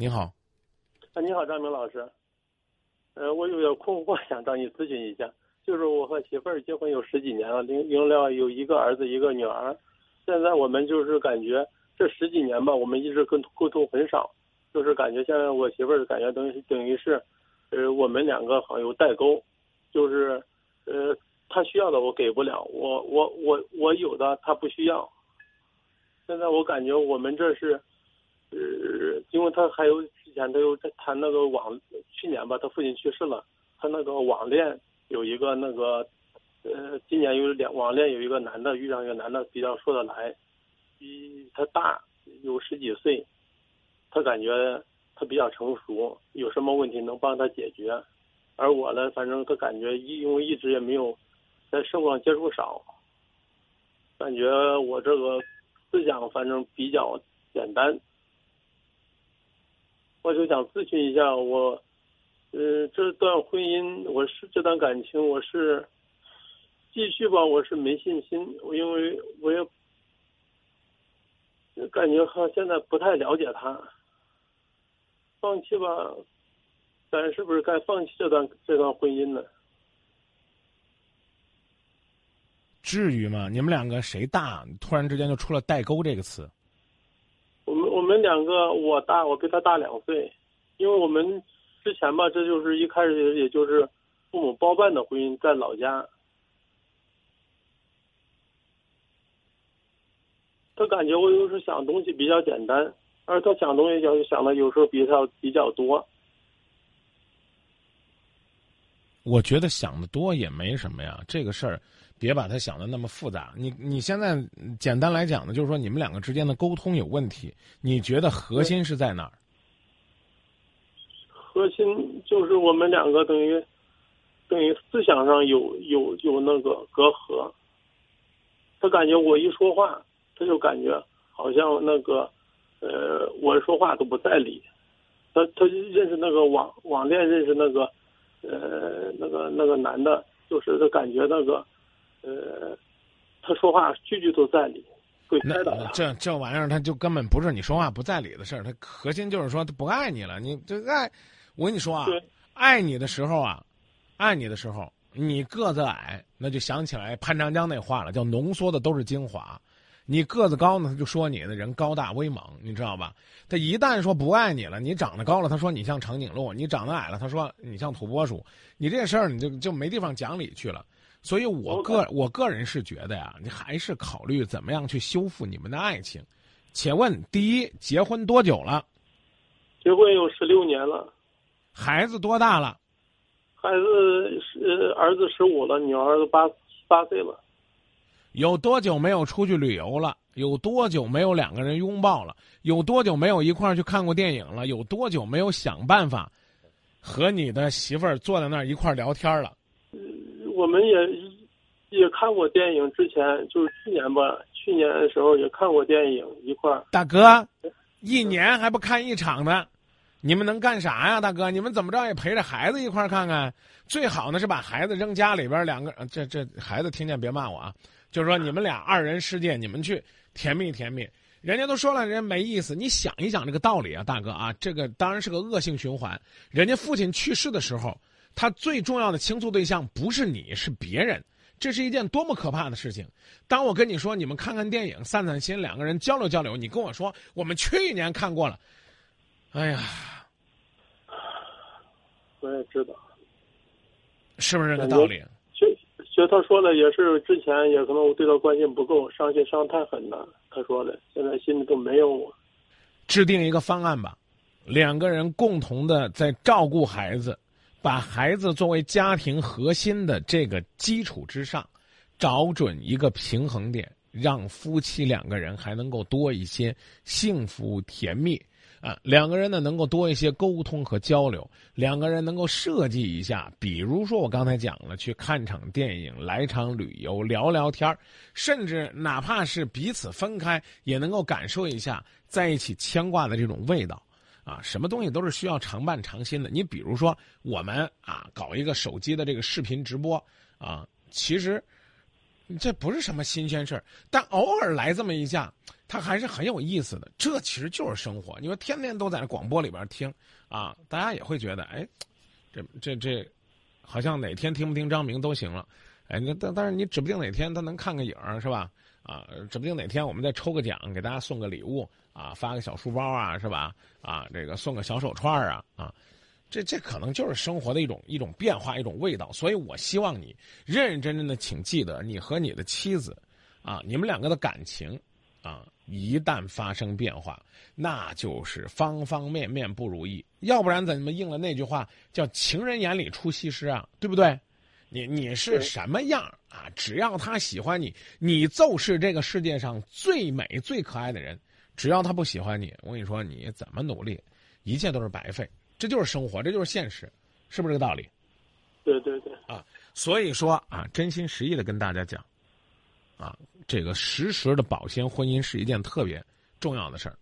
你好，啊，你好，张明老师。呃，我有点困惑，想找你咨询一下。就是我和媳妇儿结婚有十几年了，领领了有一个儿子，一个女儿。现在我们就是感觉这十几年吧，我们一直跟沟通很少，就是感觉现在我媳妇儿感觉等于等于是，呃，我们两个好像有代沟，就是呃，她需要的我给不了，我我我我有的她不需要。现在我感觉我们这是，呃，因为他还有之。前他又在谈那个网，去年吧，他父亲去世了，他那个网恋有一个那个，呃，今年有两网恋有一个男的遇上一个男的比较说得来，比他大有十几岁，他感觉他比较成熟，有什么问题能帮他解决，而我呢，反正他感觉一因为一直也没有在生活上接触少，感觉我这个思想反正比较简单。我就想咨询一下我，呃，这段婚姻，我是这段感情，我是继续吧，我是没信心，因为我也感觉哈现在不太了解他，放弃吧，咱是不是该放弃这段这段婚姻呢？至于吗？你们两个谁大？突然之间就出了“代沟”这个词。我们两个，我大，我比他大两岁，因为我们之前吧，这就是一开始也就是父母包办的婚姻，在老家。他感觉我有时候想东西比较简单，而他想东西就想的有时候比他比较多。我觉得想的多也没什么呀，这个事儿。别把它想的那么复杂。你你现在简单来讲呢，就是说你们两个之间的沟通有问题。你觉得核心是在哪儿？核心就是我们两个等于等于思想上有有有那个隔阂。他感觉我一说话，他就感觉好像那个呃，我说话都不在理。他他认识那个网网恋认识那个呃那个那个男的，就是他感觉那个。呃，他说话句句都在理，会开导。这这玩意儿，他就根本不是你说话不在理的事儿，他核心就是说他不爱你了。你这爱，我跟你说啊，爱你的时候啊，爱你的时候，你个子矮，那就想起来潘长江那话了，叫浓缩的都是精华。你个子高呢，他就说你的人高大威猛，你知道吧？他一旦说不爱你了，你长得高了，他说你像长颈鹿；你长得矮了，他说你像土拨鼠。你这事儿你就就没地方讲理去了。所以，我个我个人是觉得呀，你还是考虑怎么样去修复你们的爱情。且问，第一，结婚多久了？结婚有十六年了。孩子多大了？孩子是儿子十五了，女儿八八岁了。有多久没有出去旅游了？有多久没有两个人拥抱了？有多久没有一块儿去看过电影了？有多久没有想办法和你的媳妇儿坐在那儿一块儿聊天了？我们也也看过电影，之前就是去年吧，去年的时候也看过电影一块儿。大哥，一年还不看一场呢，你们能干啥呀？大哥，你们怎么着也陪着孩子一块儿看看。最好呢是把孩子扔家里边，两个这这孩子听见别骂我啊。就是说你们俩二人世界，你们去甜蜜甜蜜。人家都说了，人家没意思。你想一想这个道理啊，大哥啊，这个当然是个恶性循环。人家父亲去世的时候。他最重要的倾诉对象不是你，是别人，这是一件多么可怕的事情！当我跟你说，你们看看电影，散散心，两个人交流交流，你跟我说，我们去年看过了，哎呀，我也知道，是不是这个道理？对他说的也是，之前也可能我对他关心不够，伤心伤太狠了。他说的，现在心里都没有我。制定一个方案吧，两个人共同的在照顾孩子。把孩子作为家庭核心的这个基础之上，找准一个平衡点，让夫妻两个人还能够多一些幸福甜蜜啊，两个人呢能够多一些沟通和交流，两个人能够设计一下，比如说我刚才讲了，去看场电影，来场旅游，聊聊天甚至哪怕是彼此分开，也能够感受一下在一起牵挂的这种味道。啊，什么东西都是需要常伴常新的。你比如说，我们啊搞一个手机的这个视频直播啊，其实这不是什么新鲜事儿，但偶尔来这么一下，它还是很有意思的。这其实就是生活。你说天天都在广播里边听啊，大家也会觉得，哎，这这这，好像哪天听不听张明都行了。哎，那但但是你指不定哪天他能看个影儿是吧？啊，指不定哪天我们再抽个奖，给大家送个礼物啊，发个小书包啊，是吧？啊，这个送个小手串啊，啊，这这可能就是生活的一种一种变化，一种味道。所以我希望你认认真真的，请记得，你和你的妻子，啊，你们两个的感情，啊，一旦发生变化，那就是方方面面不如意。要不然怎么应了那句话叫“情人眼里出西施”啊？对不对？你你是什么样啊？只要他喜欢你，你就是这个世界上最美最可爱的人。只要他不喜欢你，我跟你说，你怎么努力，一切都是白费。这就是生活，这就是现实，是不是这个道理？对对对。啊，所以说啊，真心实意的跟大家讲，啊，这个实时的保鲜婚姻是一件特别重要的事儿。